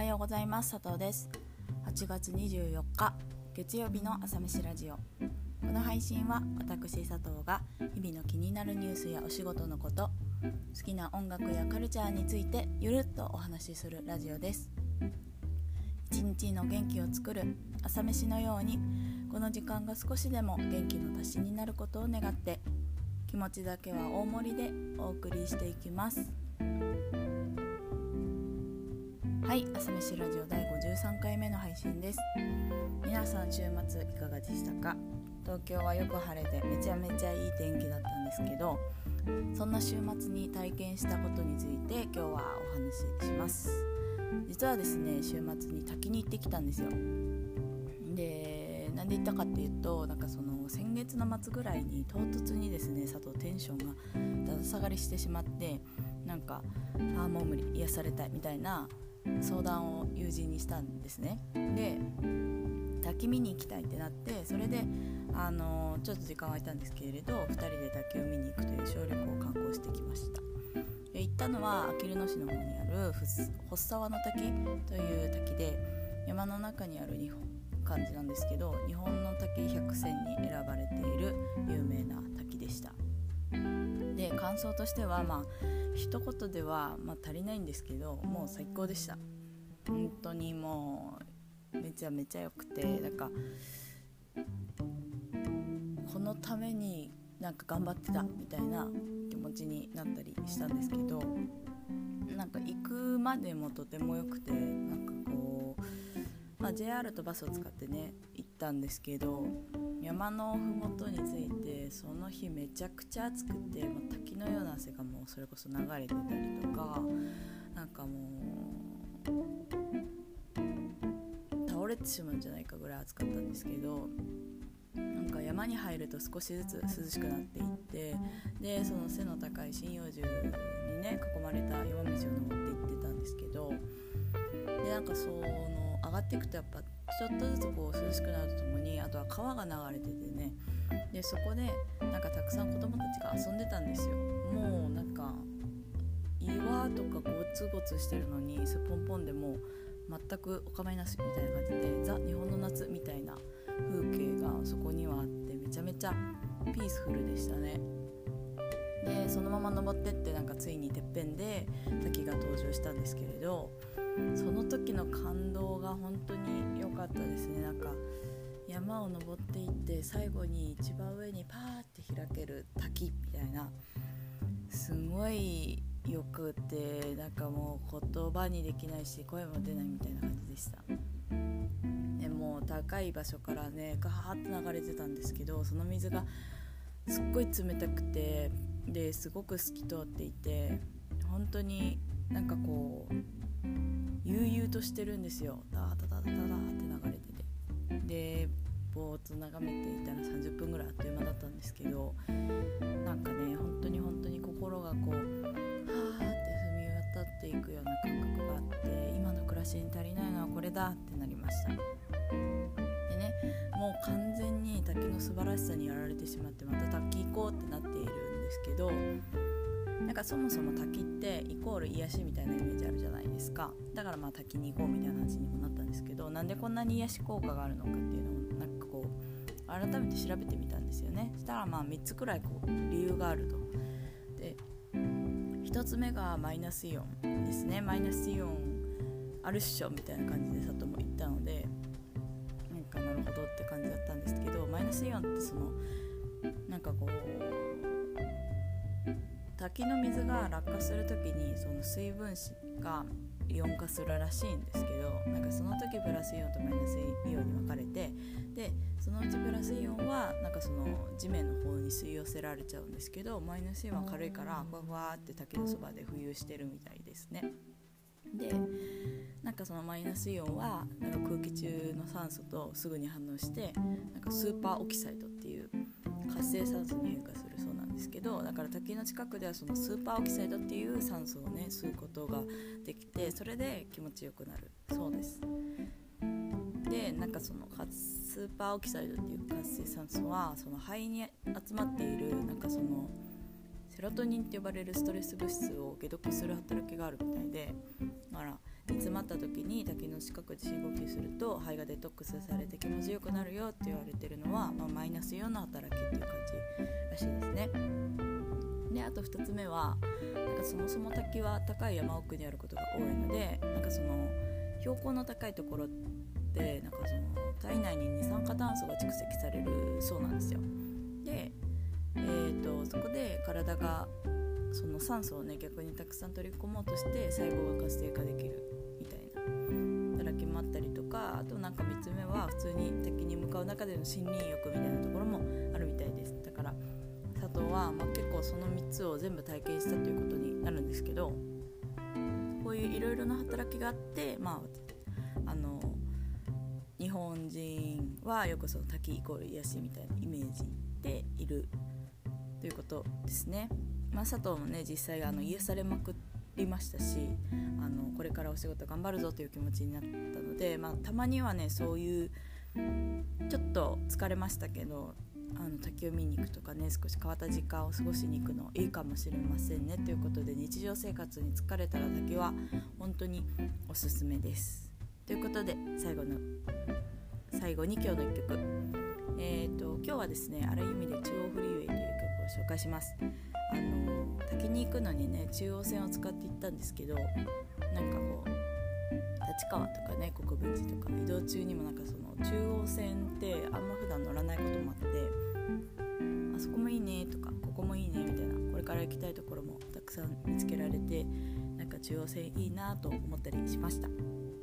はようございます。佐藤です。8月24日月曜日の朝飯ラジオ。この配信は私佐藤が日々の気になるニュースやお仕事のこと好きな音楽やカルチャーについてゆるっとお話しするラジオです。一日の元気を作る朝飯のようにこの時間が少しでも元気の足しになることを願って気持ちだけは大盛りでお送りしていきます。はい朝飯ラジオ第53回目の配信です。皆さん週末いかがでしたか？東京はよく晴れてめちゃめちゃいい天気だったんですけどそんな週末に体験したことについて今日はお話しします。実はですね週末に滝に行ってきたんですよ。でなんで行ったかっていうとなんかその先月の末ぐらいに唐突にですね佐藤テンションがだだ下がりしてしまってなんかああもう無理癒されたいみたいな相談を友人にしたんですね。で滝見に行きたいってなってそれであのちょっと時間空いたんですけれど2人で滝を見に行くという小旅行を観光してきました。で行ったのはあきる野市の方にある発沢の滝という滝で山の中にある日本感じなんですけど日本の滝100選に選ばれている有名な滝でした。で感想としてはまあ一言では、まあ、足りないんですけどもう最高でした。本当にもうめちゃめちゃ良くてなんかこのためになんか頑張ってたみたいな気持ちになったりしたんですけどなんか行くまでもとても良くてなんかこう、まあ、JR とバスを使ってね行ったんですけど山の麓についてその日めちゃくちゃ暑くて、まあ、滝のような汗がもうそれこそ流れてたりとかなんかもう倒れてしまうんじゃないかぐらい暑かったんですけどなんか山に入ると少しずつ涼しくなっていってでその背の高い針葉樹にね囲まれた山道を登っていってたんですけどでなんかその上がっていくとやっぱちょっとずつこう涼しくなるとともにあとは川が流れててね。でそこでなんかたくさん子供たちが遊んでたんですよ。もうなんか岩とかゴツゴツしてるのにすっぽんぽんでも全くお構いなしみたいな感じでザ・日本の夏みたいな風景がそこにはあってめちゃめちゃピースフルでしたね。でそのまま登ってってなんかついにてっぺんで滝が登場したんですけれどその時の感動が本当に良かったですね。なんか山を登っていって最後に一番上にパーって開ける滝みたいな。すごいよくてなんかもう言葉にできないし声も出ないみたいな感じでした。でも高い場所からねガーッと流れてたんですけどその水がすっごい冷たくてですごく透き通っていて本当になんかこう悠々としてるんですよ。ダーダダダダダって流れてて。でぼーっと眺めていたら30分ぐらいあっという間だったんですけどなんかね本当に本当に心がこうはーって踏み渡っていくような感覚があって今の暮らしに足りないのはこれだってなりました。でねもう完全に滝の素晴らしさにやられてしまってまた滝行こうってなっているんですけどなんかそもそも滝ってイコール癒しみたいなイメージあるじゃないですか。だからまあ滝に行こうみたいな話にもなったんですけどなんでこんなに癒し効果があるのかっていうのをなんかこう改めて調べてみたんですよね。したらまあ3つくらいこう理由があると。で1つ目がマイナスイオンですね。マイナスイオンあるっしょみたいな感じで佐藤も言ったのでなんかなるほどって感じだったんですけどマイナスイオンってそのなんかこう滝の水が落下する時にその水分子がイオン化するらしいんですけどなんかその時プラスイオンとマイナスイオンに分かれてでそのうちプラスイオンはなんかその地面の方に吸い寄せられちゃうんですけどマイナスイオンは軽いからふわふわって滝のそばで浮遊してるみたいですね。でなんかそのマイナスイオンはなんか空気中の酸素とすぐに反応してなんかスーパーオキサイドっていう活性酸素に変化するそうですけどだから滝の近くではそのスーパーオキサイドっていう酸素をね吸うことができてそれで気持ちよくなる。そうです。でなんかそのスーパーオキサイドっていう活性酸素はその肺に集まっているなんかそのセロトニンって呼ばれるストレス物質を解毒する働きがあるみたいでだから詰まった時に滝の近くで深呼吸すると肺がデトックスされて気持ちよくなるよって言われてるのは、まあ、マイナスイオンの働きっていう感じらしいですね。であと2つ目はなんかそもそも滝は高い山奥にあることが多いのでなんかその標高の高いところってなんかその体内に二酸化炭素が蓄積されるそうなんですよ。で、えーと、そこで体がその酸素をね逆にたくさん取り込もうとして細胞が活性化できるあったりとかあとなんか3つ目は普通に滝に向かう中での森林浴みたいなところもあるみたいですだから佐藤は、まあ、結構その3つを全部体験したということになるんですけどこういういろいろな働きがあって、まあ、あの日本人はよくその滝イコール癒しみたいなイメージでいるということですね。まあ、佐藤もね実際あの癒されまくりましたしあのこれからお仕事頑張るぞという気持ちになったので、まあ、たまにはねそういうちょっと疲れましたけどあの滝を見に行くとかね少し変わった時間を過ごしに行くのいいかもしれませんねということで日常生活に疲れたら滝は本当におすすめです。ということで最後の最後に今日の1曲、えーと、今日はですねある意味で中央フリーウェイという曲紹介します。あの滝に行くのにね中央線を使って行ったんですけどなんかこう立川とかね国分寺とか移動中にもなんかその中央線ってあんま普段乗らないこともあってあそこもいいねとかここもいいねみたいなこれから行きたいところもたくさん見つけられてなんか中央線いいなと思ったりしました。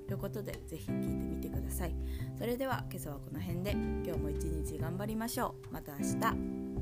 ということで是非聴いてみてください。それでは今朝はこの辺で今日も一日頑張りましょう。また明日。